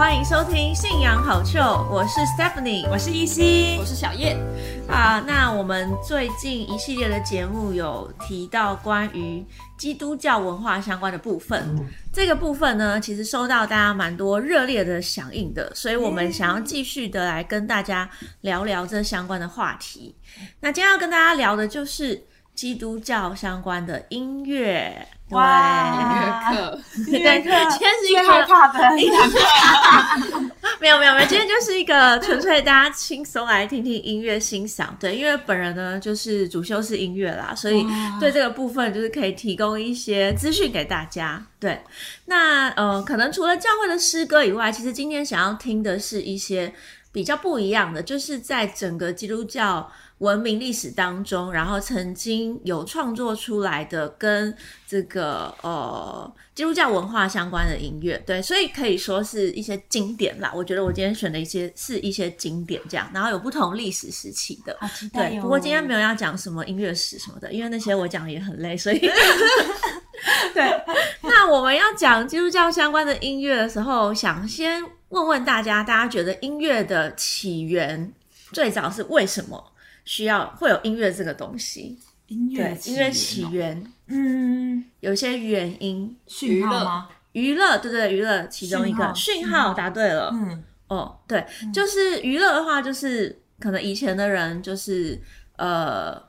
欢迎收听《信仰好秀》，我是 Stephanie，我是依稀，我是小叶。啊，那我们最近一系列的节目有提到关于基督教文化相关的部分，这个部分呢，其实收到大家蛮多热烈的响应的，所以我们想要继续的来跟大家聊聊这相关的话题。那今天要跟大家聊的就是基督教相关的音乐。哇，课，对，今天是一个害怕的音乐课。没有没有没有，今天就是一个纯粹大家轻松来听听音乐欣赏。对，因为本人呢就是主修是音乐啦，所以对这个部分就是可以提供一些资讯给大家。对，那呃，可能除了教会的诗歌以外，其实今天想要听的是一些比较不一样的，就是在整个基督教。文明历史当中，然后曾经有创作出来的跟这个呃基督教文化相关的音乐，对，所以可以说是一些经典啦。我觉得我今天选的一些是一些经典，这样，然后有不同历史时期的，对。不过今天没有要讲什么音乐史什么的，因为那些我讲也很累，所以 对。那我们要讲基督教相关的音乐的时候，想先问问大家，大家觉得音乐的起源最早是为什么？需要会有音乐这个东西，音乐音乐起源，嗯，有些原因，讯号吗？娱乐，对对，娱乐其中一个。讯号，答对了，嗯，哦，对，就是娱乐的话，就是可能以前的人就是呃，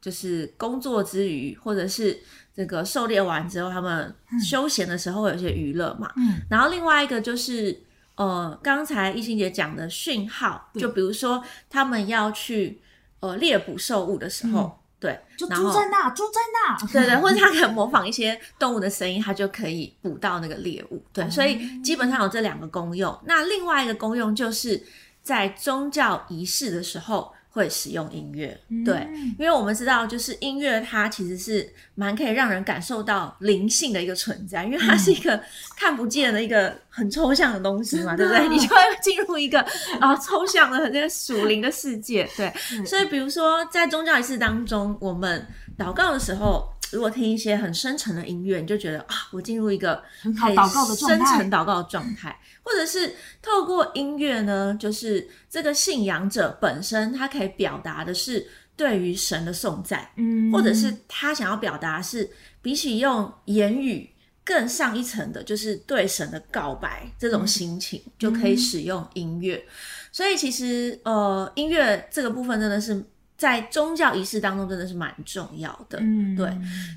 就是工作之余，或者是这个狩猎完之后，他们休闲的时候会有些娱乐嘛，嗯，然后另外一个就是呃，刚才易欣姐讲的讯号，就比如说他们要去。呃，猎捕兽物的时候，对，就猪在那，猪在那，对对，或者 他可以模仿一些动物的声音，他就可以捕到那个猎物。对，所以基本上有这两个功用。那另外一个功用就是在宗教仪式的时候。会使用音乐，对，因为我们知道，就是音乐它其实是蛮可以让人感受到灵性的一个存在，因为它是一个看不见的一个很抽象的东西嘛，对不对？你就会进入一个啊抽象的那个属灵的世界，对。所以，比如说在宗教仪式当中，我们祷告的时候。如果听一些很深沉的音乐，你就觉得啊，我进入一个很好祷告的深沉祷告的状态，或者是透过音乐呢，就是这个信仰者本身，他可以表达的是对于神的颂赞，嗯，或者是他想要表达是比起用言语更上一层的，就是对神的告白这种心情，就可以使用音乐。所以其实呃，音乐这个部分真的是。在宗教仪式当中，真的是蛮重要的。嗯，对。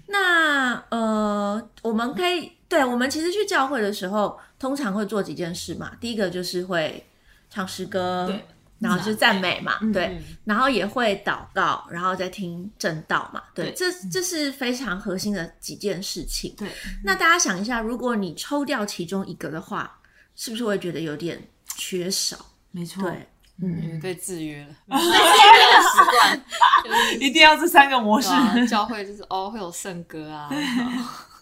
那呃，我们可以，对我们其实去教会的时候，通常会做几件事嘛。第一个就是会唱诗歌，对，然后就赞美嘛，对，然后也会祷告，然后再听正道嘛，对。这这是非常核心的几件事情。对。那大家想一下，如果你抽掉其中一个的话，是不是会觉得有点缺少？没错。对。嗯，被制约了，习惯，一定要这三个模式。教会就是哦，会有圣歌啊，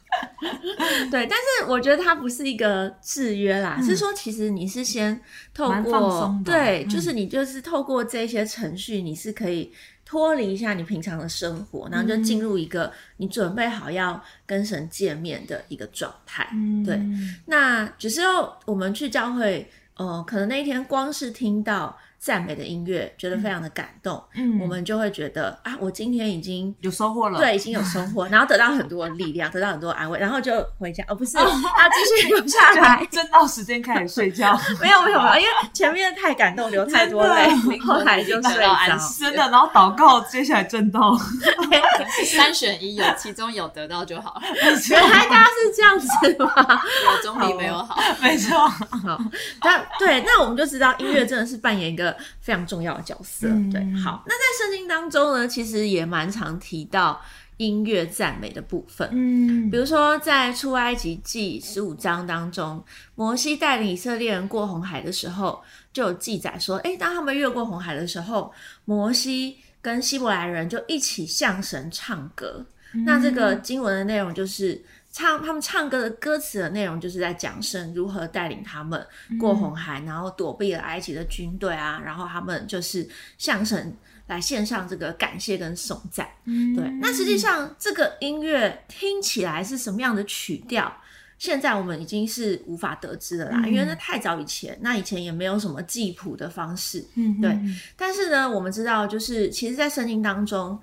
对。但是我觉得它不是一个制约啦，是说其实你是先透过对，就是你就是透过这些程序，你是可以脱离一下你平常的生活，然后就进入一个你准备好要跟神见面的一个状态。对，那只是要我们去教会。呃，可能那一天光是听到。赞美的音乐，觉得非常的感动，嗯，我们就会觉得啊，我今天已经有收获了，对，已经有收获，然后得到很多力量，得到很多安慰，然后就回家，哦，不是，要继续留下来，真到时间开始睡觉，没有没有没有，因为前面太感动，流太多泪，后来就睡着，真的，然后祷告，接下来震动，三选一，有其中有得到就好了，原来大家是这样子吗？有总比没有好，没错，好，那对，那我们就知道音乐真的是扮演一个。非常重要的角色，对，好。那在圣经当中呢，其实也蛮常提到音乐赞美的部分，嗯，比如说在出埃及记十五章当中，摩西带领以色列人过红海的时候，就有记载说，哎，当他们越过红海的时候，摩西跟希伯来人就一起向神唱歌。那这个经文的内容就是。唱他们唱歌的歌词的内容，就是在讲神如何带领他们过红海，然后躲避了埃及的军队啊，然后他们就是向神来献上这个感谢跟颂赞。对，那实际上这个音乐听起来是什么样的曲调？现在我们已经是无法得知的啦，因为那太早以前，那以前也没有什么记谱的方式，嗯对。但是呢，我们知道，就是其实，在圣经当中，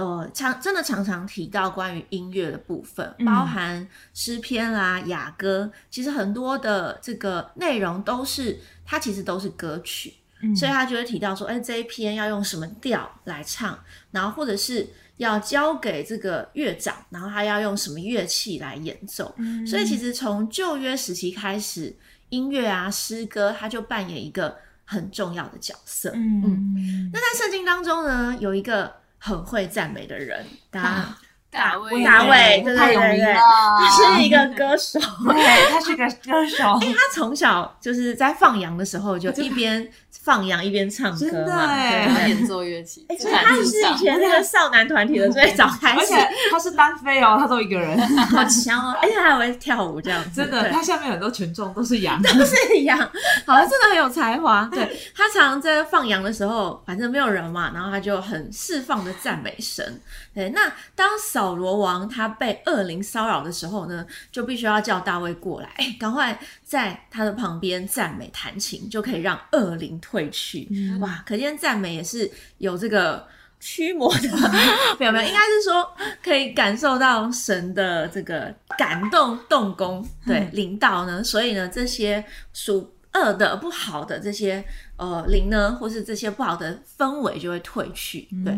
呃，常真的常常提到关于音乐的部分，包含诗篇啦、雅歌，其实很多的这个内容都是它其实都是歌曲，所以他就会提到说，哎，这一篇要用什么调来唱，然后或者是。要交给这个乐长，然后他要用什么乐器来演奏？所以其实从旧约时期开始，音乐啊、诗歌，它就扮演一个很重要的角色。嗯，那在圣经当中呢，有一个很会赞美的人，大家。大卫，大卫，对对对对，他是一个歌手，对，他是个歌手。哎，他从小就是在放羊的时候就一边放羊一边唱歌嘛，对，演奏乐器。哎，他是以前那个少男团体的最早开始，而且他是单飞哦，他都一个人，好强哦，而且还会跳舞这样子。真的，他下面很多群众都是羊，都是羊，好像真的很有才华。对他常在放羊的时候，反正没有人嘛，然后他就很释放的赞美神。对，那当扫罗王他被恶灵骚扰的时候呢，就必须要叫大卫过来，哎，赶快在他的旁边赞美弹琴，就可以让恶灵退去。哇，可见赞美也是有这个驱魔的，没有没有，应该是说可以感受到神的这个感动动工，对，领导呢，所以呢，这些属恶的不好的这些。呃，灵呢，或是这些不好的氛围就会退去。对，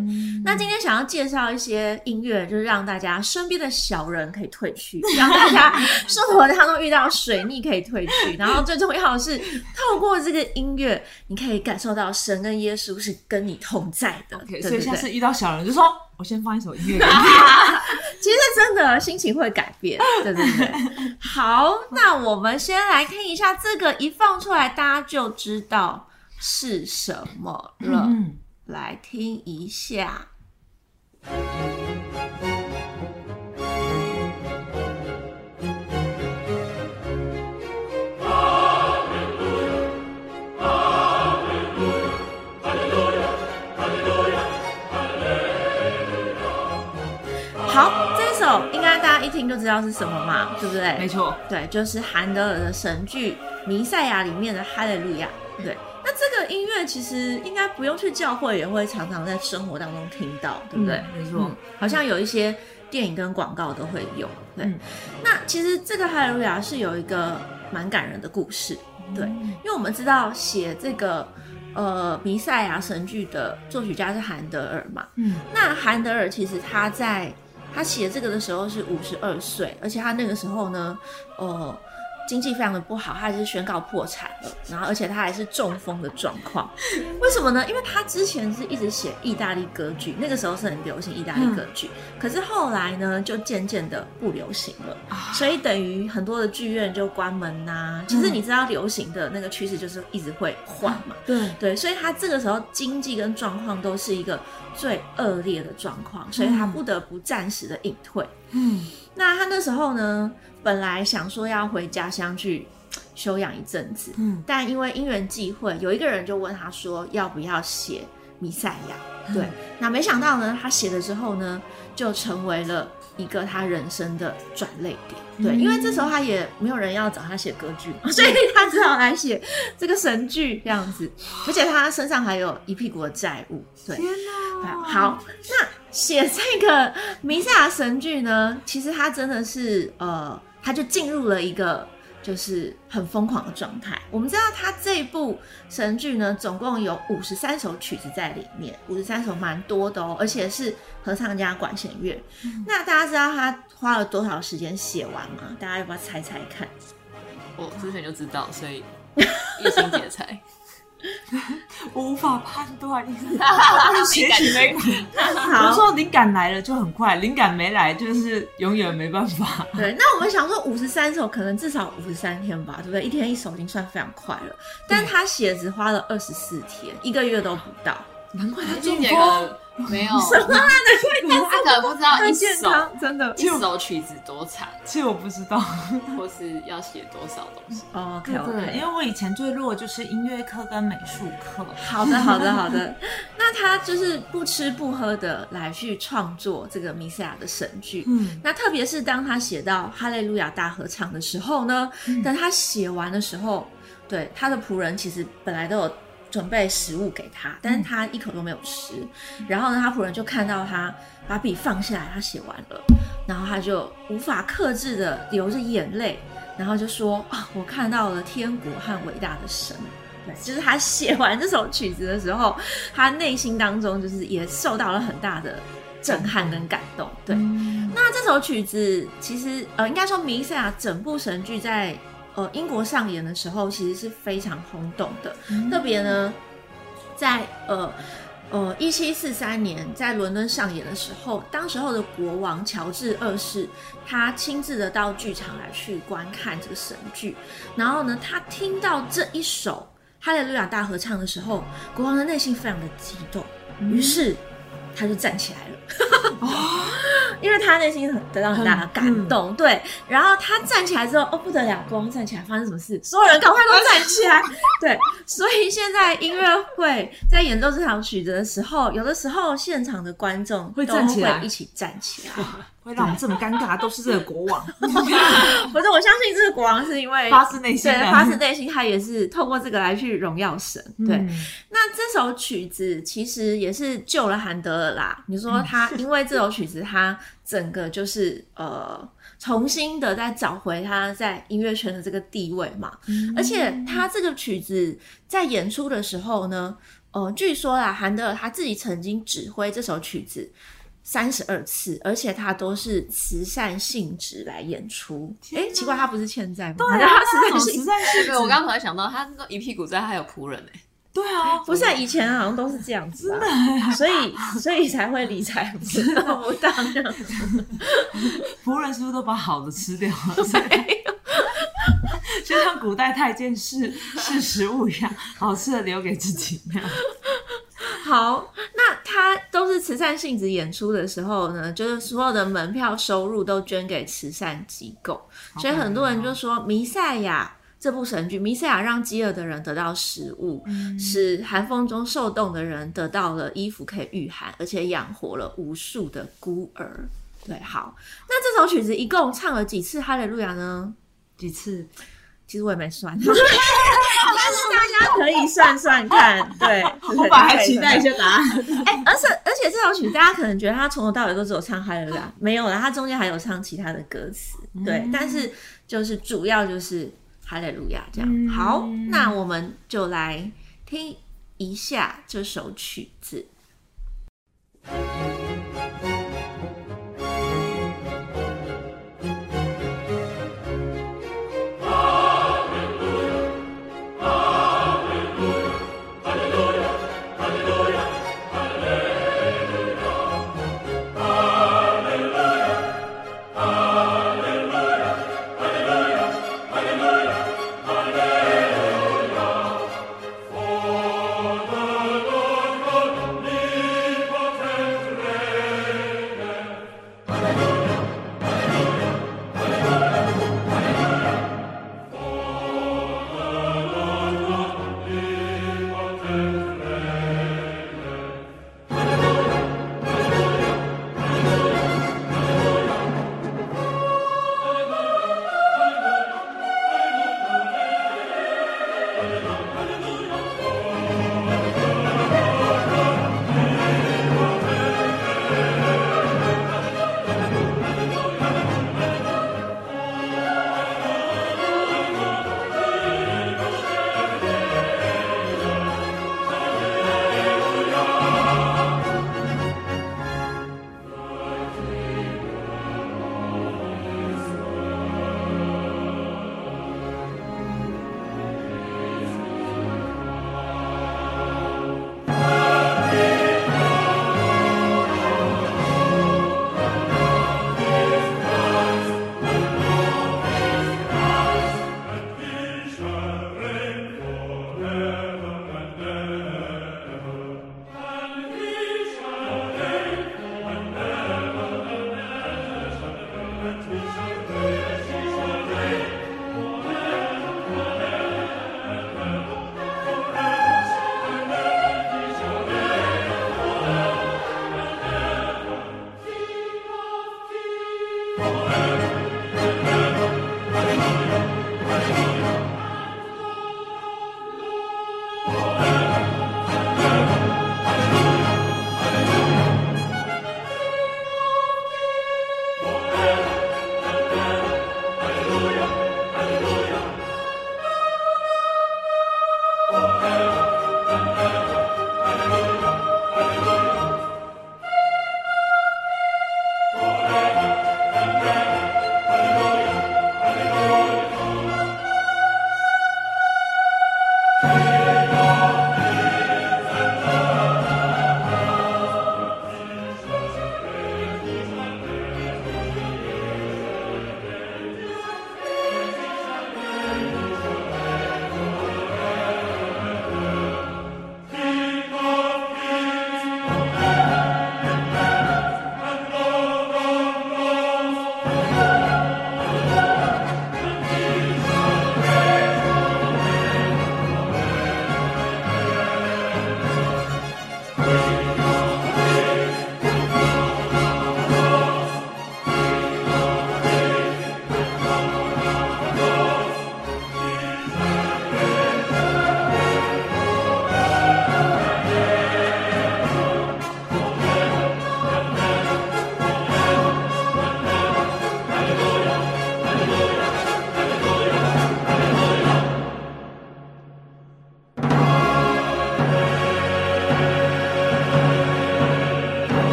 那今天想要介绍一些音乐，就是让大家身边的小人可以退去，让大家生活当中遇到水逆可以退去。然后最重要的是，透过这个音乐，你可以感受到神跟耶稣是跟你同在的。所以下次遇到小人，就说我先放一首音乐。其实真的心情会改变，对对对。好，那我们先来听一下这个，一放出来大家就知道。是什么了？来听一下。好，这首应该大家一听就知道是什么嘛，对不对？没错，对，就是韩德尔的神剧《弥赛亚》里面的《哈利路亚》，对。那这个音乐其实应该不用去教会，也会常常在生活当中听到，对不对？没错，好像有一些电影跟广告都会有。对，那其实这个哈利路亚是有一个蛮感人的故事，对，因为我们知道写这个呃弥赛亚神剧的作曲家是韩德尔嘛，嗯，那韩德尔其实他在他写这个的时候是五十二岁，而且他那个时候呢，呃。经济非常的不好，他还是宣告破产了，然后而且他还是中风的状况。为什么呢？因为他之前是一直写意大利歌剧，那个时候是很流行意大利歌剧，可是后来呢，就渐渐的不流行了，所以等于很多的剧院就关门呐。其实你知道，流行的那个趋势就是一直会换嘛。对对，所以他这个时候经济跟状况都是一个最恶劣的状况，所以他不得不暂时的隐退。嗯，那他那时候呢？本来想说要回家乡去休养一阵子，嗯，但因为因缘际会，有一个人就问他说要不要写弥赛亚？对，那没想到呢，他写了之后呢，就成为了一个他人生的转泪点。对，因为这时候他也没有人要找他写歌剧，所以他只好来写这个神剧这样子，而且他身上还有一屁股的债务。对，天哪！好，那写这个弥赛亚神剧呢，其实他真的是呃。他就进入了一个就是很疯狂的状态。我们知道他这部神剧呢，总共有五十三首曲子在里面，五十三首蛮多的哦，而且是合唱加管弦乐。那大家知道他花了多少时间写完吗？大家要不要猜猜看？我之前就知道，所以一心解猜。我无法判断，写曲没感。我说灵感来了就很快，灵感没来就是永远没办法。对，那我们想说五十三首，可能至少五十三天吧，对不对？一天一首已经算非常快了，但他写只花了二十四天，一个月都不到。难怪他这个没有什么啊？难怪他可能不知道一首真的一首曲子多长，其实我不知道，或是要写多少东西。哦，对对，因为我以前最弱就是音乐课跟美术课。好的，好的，好的。那他就是不吃不喝的来去创作这个弥赛亚的神剧。嗯，那特别是当他写到哈利路亚大合唱的时候呢，等他写完的时候，对他的仆人其实本来都有。准备食物给他，但是他一口都没有吃。然后呢，他仆人就看到他把笔放下来，他写完了，然后他就无法克制的流着眼泪，然后就说：“啊，我看到了天国和伟大的神。”对，就是他写完这首曲子的时候，他内心当中就是也受到了很大的震撼跟感动。对，那这首曲子其实呃，应该说弥赛亚整部神剧在。呃，英国上演的时候其实是非常轰动的，特别呢，在呃呃一七四三年在伦敦上演的时候，当时候的国王乔治二世他亲自的到剧场来去观看这个神剧，然后呢，他听到这一首哈利路亚大合唱的时候，国王的内心非常的激动，于是他就站起来了。因为他内心很得到很大的感动，对，然后他站起来之后，哦不得了，国王站起来，发生什么事？所有人赶快都站起来，对，所以现在音乐会在演奏这场曲子的时候，有的时候现场的观众会站起来，一起站起来。会让我们这么尴尬，都是这个国王。不是，我相信这个国王是因为发自内心，对，发自内心，他也是透过这个来去荣耀神。对，那这首曲子其实也是救了韩德尔啦。你说他因为这首曲子，他整个就是呃，重新的在找回他在音乐圈的这个地位嘛。而且他这个曲子在演出的时候呢，呃，据说啦，韩德尔他自己曾经指挥这首曲子。三十二次，而且他都是慈善性质来演出。哎，奇怪，他不是欠债吗？对啊，他慈善性质。我刚突然想到，他那一屁股债还有仆人哎。对啊，不是以前好像都是这样子，真的，所以所以才会理财不当这样子。仆人是不是都把好的吃掉了？就像古代太监是是食物一样，好吃的留给自己那样。好，那他都是慈善性质演出的时候呢，就是所有的门票收入都捐给慈善机构，所以很多人就说《弥赛亚》这部神剧，《弥赛亚》让饥饿的人得到食物，使寒风中受冻的人得到了衣服可以御寒，而且养活了无数的孤儿。对，好，那这首曲子一共唱了几次哈利路亚呢？几次？其实我也没算。但是大家可以算算看，对，我本来还期待一些答案。哎，而且而且这首曲，大家可能觉得他从头到尾都只有唱哈利路亚，没有了，他中间还有唱其他的歌词，对，但是就是主要就是哈利路亚这样。好，那我们就来听一下这首曲子。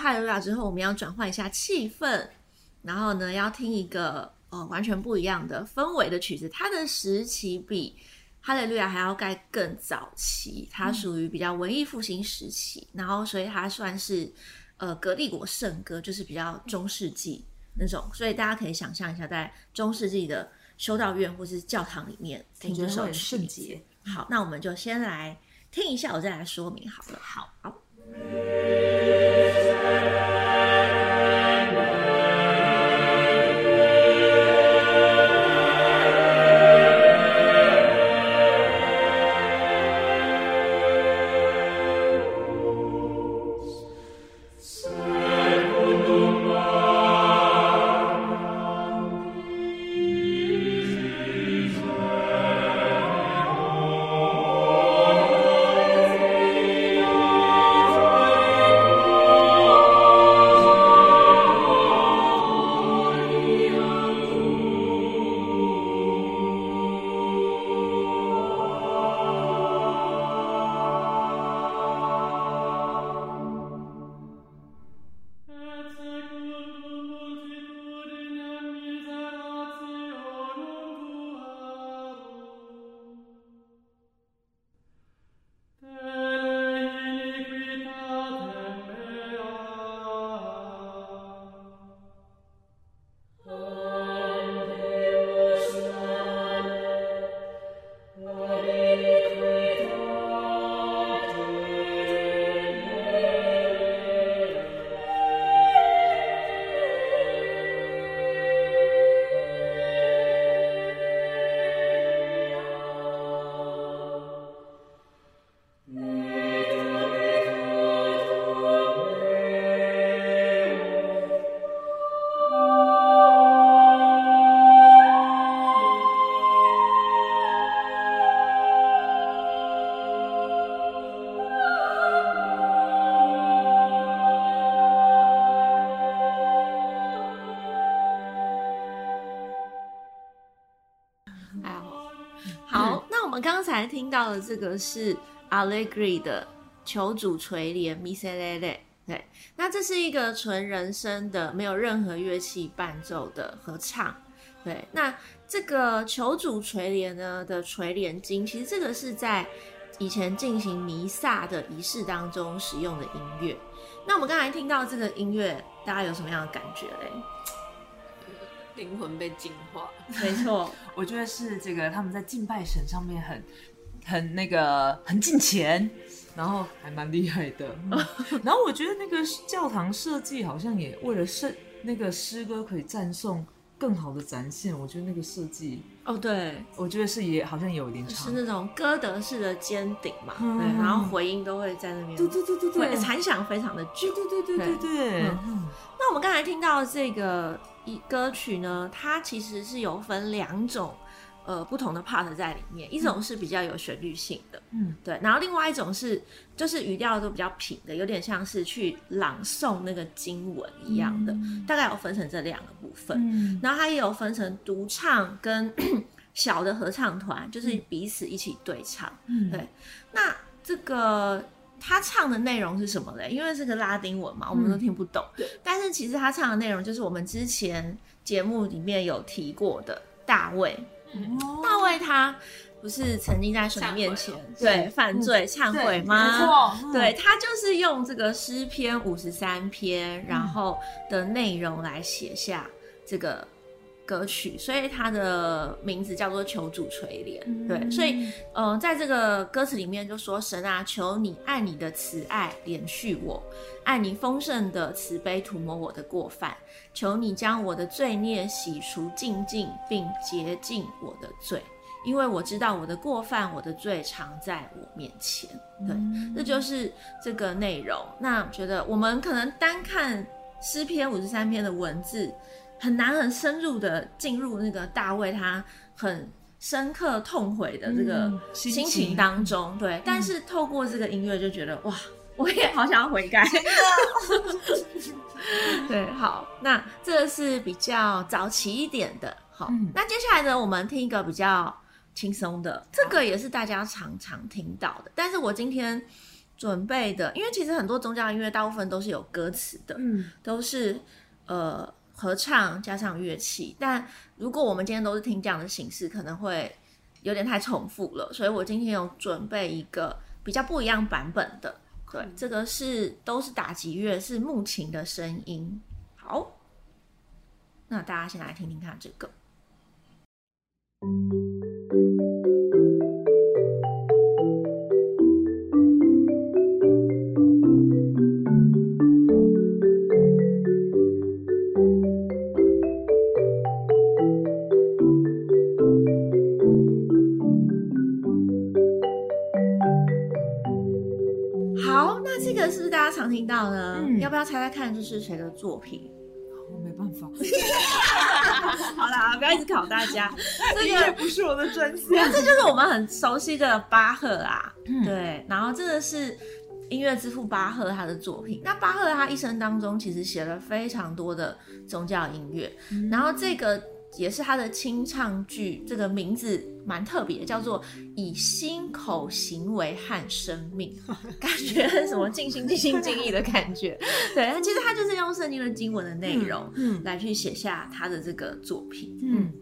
哈利路亚之后，我们要转换一下气氛，然后呢，要听一个呃完全不一样的氛围的曲子。它的时期比哈利路亚还要盖更早期，它属于比较文艺复兴时期，然后所以它算是呃格利国圣歌，就是比较中世纪那种。所以大家可以想象一下，在中世纪的修道院或是教堂里面听这首圣洁。好，那我们就先来听一下，我再来说明好了。好，好。听到的这个是 Allegri 的求主垂怜 Miserere，对，那这是一个纯人声的，没有任何乐器伴奏的合唱，对，那这个求主垂怜呢的垂怜经，其实这个是在以前进行弥撒的仪式当中使用的音乐。那我们刚才听到这个音乐，大家有什么样的感觉嘞？灵魂被净化，没错，我觉得是这个他们在敬拜神上面很很那个很近前，然后还蛮厉害的。然后我觉得那个教堂设计好像也为了圣那个诗歌可以赞颂更好的展现，我觉得那个设计哦，对，我觉得是也好像有一点是那种歌德式的尖顶嘛，对，然后回音都会在那边，对对对对对，残响非常的久，对对对对对对。那我们刚才听到这个。一歌曲呢，它其实是有分两种，呃，不同的 part 在里面。一种是比较有旋律性的，嗯，对。然后另外一种是，就是语调都比较平的，有点像是去朗诵那个经文一样的。大概有分成这两个部分。嗯，然后它也有分成独唱跟 小的合唱团，就是彼此一起对唱。嗯，对。那这个。他唱的内容是什么嘞？因为是个拉丁文嘛，我们都听不懂。但是其实他唱的内容就是我们之前节目里面有提过的大卫。大卫他不是曾经在神面前对犯罪忏悔吗？没错，对他就是用这个诗篇五十三篇，然后的内容来写下这个。歌曲，所以它的名字叫做求主垂怜。对，所以，嗯，在这个歌词里面就说：“神啊，求你按你的慈爱怜恤我，按你丰盛的慈悲涂抹我的过犯，求你将我的罪孽洗除净净，并洁净我的罪，因为我知道我的过犯，我的罪常在我面前。”对，这就是这个内容。那觉得我们可能单看诗篇五十三篇的文字。很难很深入的进入那个大卫他很深刻痛悔的这个心情当中，对。但是透过这个音乐就觉得哇，我也好想要悔改。对，好，那这个是比较早期一点的。好，那接下来呢，我们听一个比较轻松的，这个也是大家常常听到的。但是我今天准备的，因为其实很多宗教音乐大部分都是有歌词的，嗯，都是呃合唱加上乐器。但如果我们今天都是听这样的形式，可能会有点太重复了。所以我今天有准备一个比较不一样版本的，对，这个是都是打击乐，是木琴的声音。好，那大家先来听听看这个。听到呢，要不要猜猜看这是谁的作品？我没办法。好啦，不要一直考大家，这个不是我的专项。这就是我们很熟悉的巴赫啊，对。然后这个是音乐之父巴赫他的作品。那巴赫他一生当中其实写了非常多的宗教音乐，然后这个。也是他的清唱剧，这个名字蛮特别，叫做“以心口行为和生命”，感觉什么尽心尽心尽意的感觉。对，其实他就是用圣经的经文的内容，嗯，来去写下他的这个作品。嗯，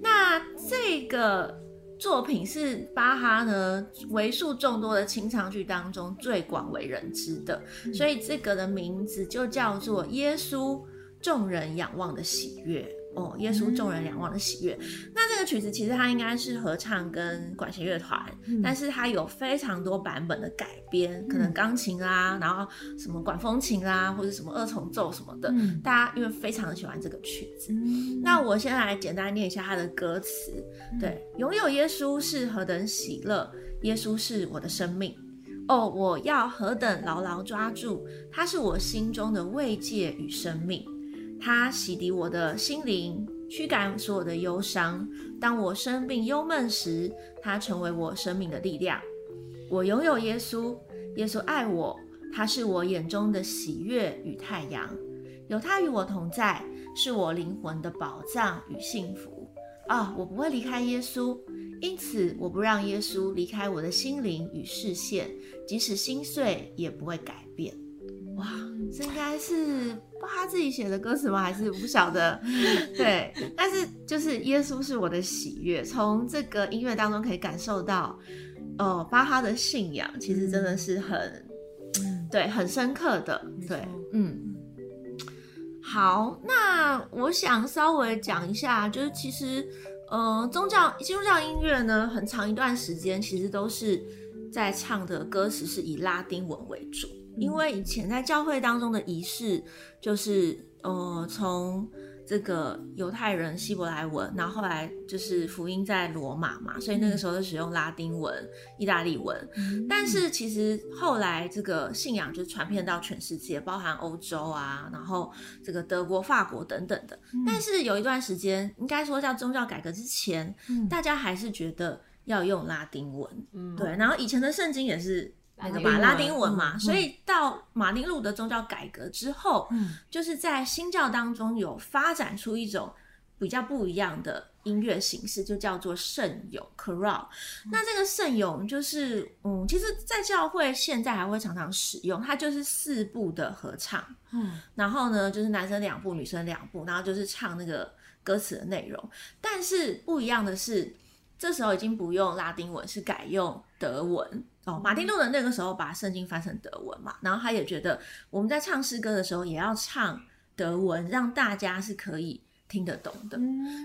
那这个作品是巴哈呢为数众多的清唱剧当中最广为人知的，所以这个的名字就叫做《耶稣众人仰望的喜悦》。哦，耶稣众人仰望的喜悦。那这个曲子其实它应该是合唱跟管弦乐团，但是它有非常多版本的改编，可能钢琴啦，然后什么管风琴啦，或者什么二重奏什么的。大家因为非常的喜欢这个曲子，那我先来简单念一下它的歌词。对，拥有耶稣是何等喜乐，耶稣是我的生命。哦，我要何等牢牢抓住，他是我心中的慰藉与生命。他洗涤我的心灵，驱赶所有的忧伤。当我生病忧闷时，他成为我生命的力量。我拥有耶稣，耶稣爱我，他是我眼中的喜悦与太阳。有他与我同在，是我灵魂的宝藏与幸福。啊，我不会离开耶稣，因此我不让耶稣离开我的心灵与视线，即使心碎也不会改。哇，这应该是。他自己写的歌词吗？还是不晓得？对，但是就是耶稣是我的喜悦。从这个音乐当中可以感受到，哦，巴哈的信仰其实真的是很，对，很深刻的。对，嗯。好，那我想稍微讲一下，就是其实，呃，宗教基督教音乐呢，很长一段时间其实都是在唱的歌词是以拉丁文为主。因为以前在教会当中的仪式，就是呃，从这个犹太人希伯来文，然后后来就是福音在罗马嘛，所以那个时候就使用拉丁文、意大利文。但是其实后来这个信仰就传遍到全世界，包含欧洲啊，然后这个德国、法国等等的。但是有一段时间，应该说叫宗教改革之前，大家还是觉得要用拉丁文。嗯对，然后以前的圣经也是。那个嘛，拉丁文嘛，所以到马丁路德宗教改革之后，嗯，就是在新教当中有发展出一种比较不一样的音乐形式，就叫做圣咏 （choral）。那这个圣咏就是，嗯，其实，在教会现在还会常常使用，它就是四部的合唱，嗯，然后呢，就是男生两部，女生两部，然后就是唱那个歌词的内容。但是不一样的是，这时候已经不用拉丁文，是改用德文。哦，马丁路德那个时候把圣经翻成德文嘛，然后他也觉得我们在唱诗歌的时候也要唱德文，让大家是可以听得懂的。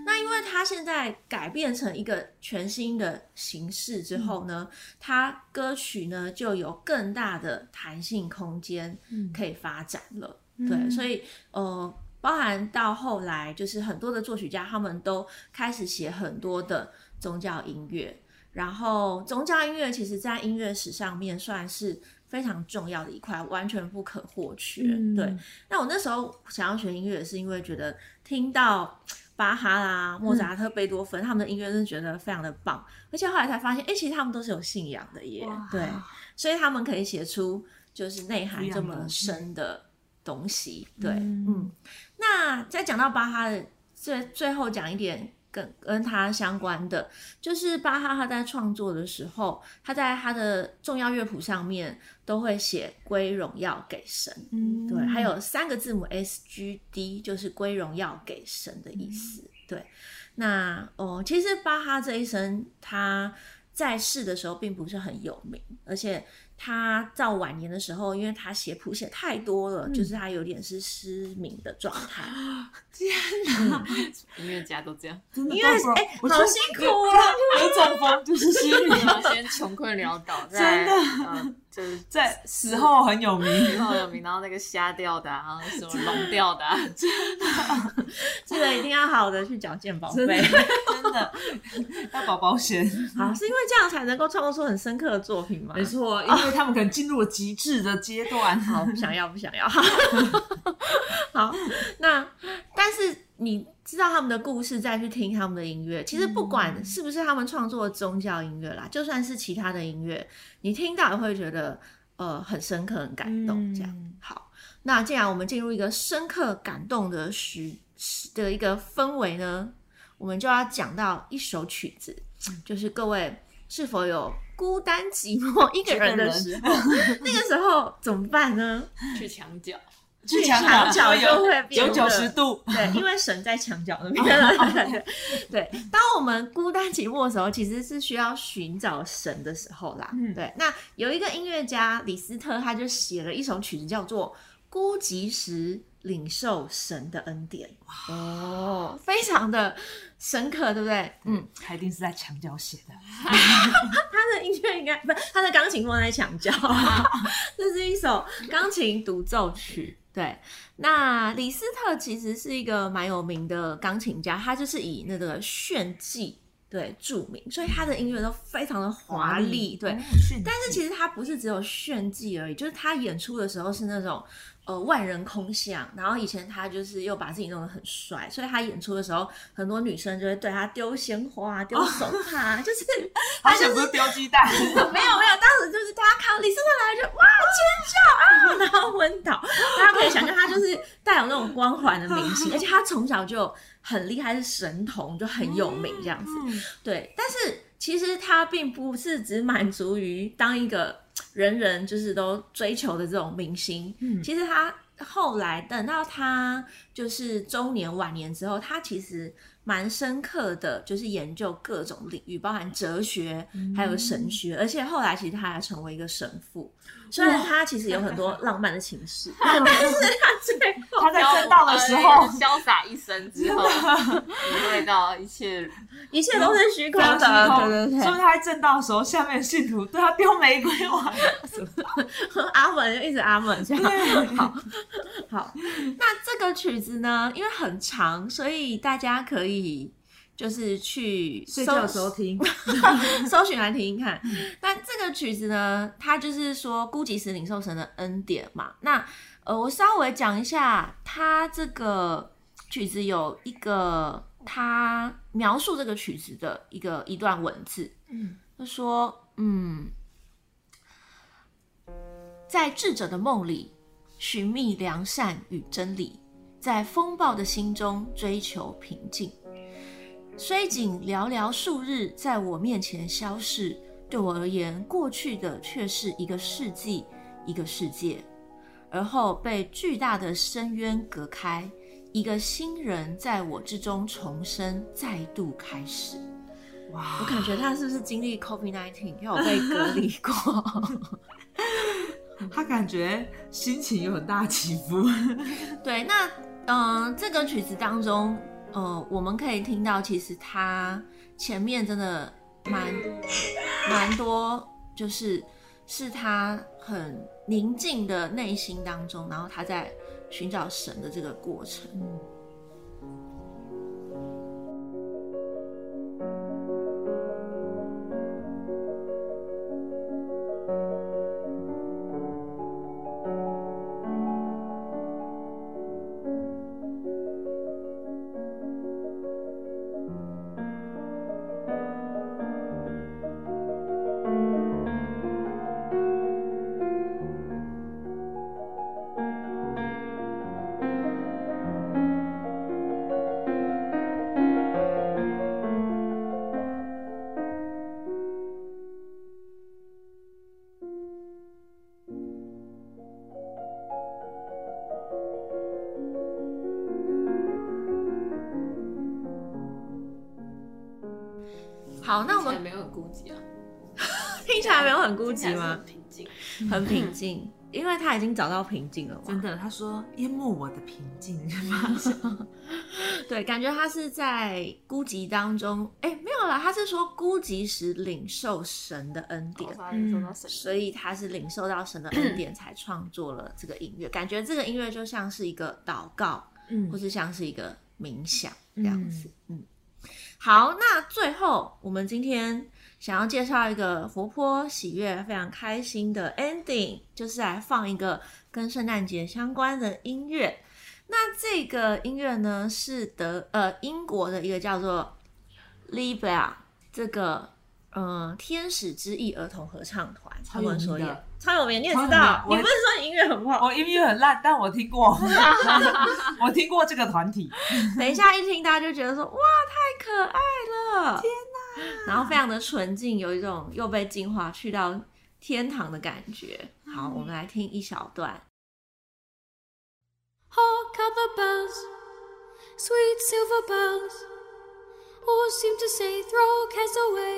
那因为他现在改变成一个全新的形式之后呢，他歌曲呢就有更大的弹性空间可以发展了。对，所以呃，包含到后来就是很多的作曲家他们都开始写很多的宗教音乐。然后宗教音乐其实，在音乐史上面算是非常重要的一块，完全不可或缺。对，那我那时候想要学音乐，是因为觉得听到巴哈啦、莫扎特、贝多芬他们的音乐，真的觉得非常的棒。而且后来才发现，哎，其实他们都是有信仰的耶。对，所以他们可以写出就是内涵这么深的东西。对，嗯。那再讲到巴哈的最最后讲一点。跟跟他相关的，就是巴哈他在创作的时候，他在他的重要乐谱上面都会写归荣耀给神，嗯，对，还有三个字母 S G D，就是归荣耀给神的意思，对。那哦，其实巴哈这一生他在世的时候并不是很有名，而且。他到晚年的时候，因为他写谱写太多了，就是他有点是失明的状态。天哪，音乐家都这样，因为哎，好辛苦啊！有中风就是失明，先穷困潦倒，真的。就是在死后很有名，死后有名，然后那个瞎掉的啊，什么聋掉的，真的，这个一定要好的去缴健保费，真的 要保保险。好，是因为这样才能够创作出很深刻的作品吗？没错，因为他们可能进入了极致的阶段。好，不想要，不想要。好，那但是你。知道他们的故事，再去听他们的音乐。其实不管是不是他们创作的宗教音乐啦，就算是其他的音乐，你听到也会觉得呃很深刻、很感动。这样好，那既然我们进入一个深刻感动的时的一个氛围呢，我们就要讲到一首曲子，就是各位是否有孤单寂寞一个人的时候，那个时候怎么办呢？去墙角。去墙角就会有九十度，对，因为神在墙角那边。对，当我们孤单寂寞的时候，其实是需要寻找神的时候啦。嗯，对。那有一个音乐家李斯特，他就写了一首曲子，叫做《孤寂时领受神的恩典》。哦，非常的深刻，对不对？嗯，他一定是在墙角写的。他的音乐应该不是他的钢琴放在墙角，这是一首钢琴独奏曲。对，那李斯特其实是一个蛮有名的钢琴家，他就是以那个炫技对著名，所以他的音乐都非常的华丽。对，但是其实他不是只有炫技而已，就是他演出的时候是那种。呃，万人空巷。然后以前他就是又把自己弄得很帅，所以他演出的时候，很多女生就会对他丢鲜花、丢手帕，就是 他就是丢鸡蛋。没有没有，当时就是大家看到李斯特来就哇尖叫啊，然后昏倒。大家可以想象，他就是带有那种光环的明星，而且他从小就很厉害，是神童，就很有名这样子。对，但是其实他并不是只满足于当一个。人人就是都追求的这种明星，嗯，其实他后来等到他就是中年晚年之后，他其实蛮深刻的，就是研究各种领域，包含哲学还有神学，而且后来其实他还成为一个神父。虽然他其实有很多 浪漫的情事，但是他最后他在正道的时候潇洒一生之后，体会到一切一切都是虚空的，对对对。所以他在正道的时候，下面的信徒对他丢玫瑰花，阿门就一直阿门这样。好，好，那这个曲子呢，因为很长，所以大家可以。就是去睡觉的时候听，搜寻来听听看。那这个曲子呢，它就是说孤寂时领受神的恩典嘛。那呃，我稍微讲一下，它这个曲子有一个，它描述这个曲子的一个一段文字。嗯，他说，嗯，在智者的梦里寻觅良善与真理，在风暴的心中追求平静。虽仅寥寥数日在我面前消逝，对我而言，过去的却是一个世纪，一个世界。而后被巨大的深渊隔开，一个新人在我之中重生，再度开始。哇！我感觉他是不是经历 COVID nineteen，有被隔离过？他感觉心情有很大起伏。对，那嗯，这个曲子当中。呃，我们可以听到，其实他前面真的蛮蛮多，就是是他很宁静的内心当中，然后他在寻找神的这个过程。好，很平静，因为他已经找到平静了。真的，他说淹没我的平静。对，感觉他是在孤寂当中，哎，没有啦，他是说孤寂时领受神的恩典，所以他是领受到神的恩典才创作了这个音乐。感觉这个音乐就像是一个祷告，嗯，或是像是一个冥想这样子。嗯，好，那最后我们今天想要介绍一个活泼、喜悦、非常开心的 ending，就是来放一个跟圣诞节相关的音乐。那这个音乐呢，是德呃英国的一个叫做 Libra 这个呃天使之翼儿童合唱团，超有名的，超有名，你也知道，你不是说音乐很不好？我音乐很烂，但我听过 我听过这个团体。等一下一听，大家就觉得说哇，太可爱了！然后非常的纯净，有一种又被净化去到天堂的感觉。好，我们来听一小段。Hark how the bells, sweet silver bells, all seem to say, throw cares away.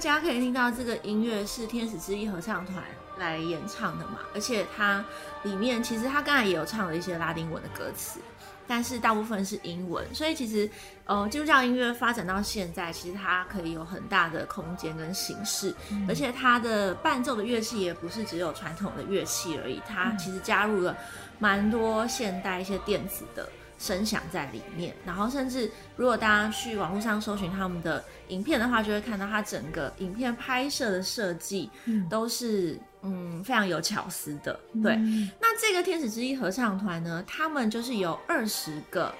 家可以听到这个音乐是天使之翼合唱团。来演唱的嘛，而且它里面其实他刚才也有唱了一些拉丁文的歌词，但是大部分是英文，所以其实呃基督教音乐发展到现在，其实它可以有很大的空间跟形式，而且它的伴奏的乐器也不是只有传统的乐器而已，它其实加入了蛮多现代一些电子的。声响在里面，然后甚至如果大家去网络上搜寻他们的影片的话，就会看到他整个影片拍摄的设计都是嗯非常有巧思的。对，那这个天使之翼合唱团呢，他们就是由二十个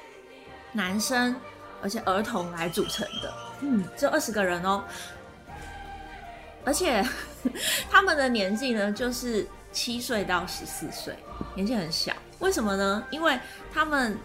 男生而且儿童来组成的，嗯，这二十个人哦，而且 他们的年纪呢就是七岁到十四岁，年纪很小。为什么呢？因为他们。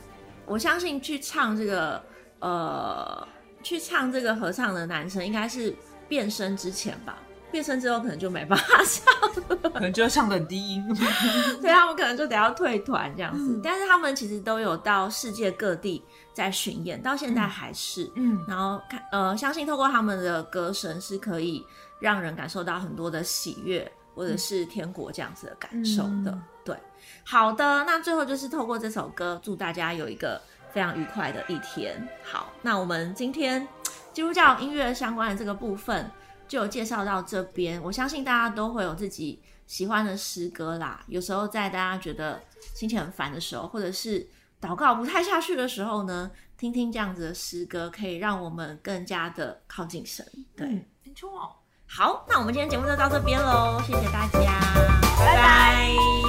我相信去唱这个，呃，去唱这个合唱的男生应该是变声之前吧，变声之后可能就没办法唱，可能就要唱的很低音，所以他们可能就得要退团这样子。但是他们其实都有到世界各地在巡演，到现在还是，嗯，然后看，呃，相信透过他们的歌声是可以让人感受到很多的喜悦，或者是天国这样子的感受的，对。好的，那最后就是透过这首歌，祝大家有一个非常愉快的一天。好，那我们今天基督教音乐相关的这个部分就介绍到这边。我相信大家都会有自己喜欢的诗歌啦。有时候在大家觉得心情很烦的时候，或者是祷告不太下去的时候呢，听听这样子的诗歌，可以让我们更加的靠近神。对，没错。好，那我们今天节目就到这边喽，谢谢大家，拜拜。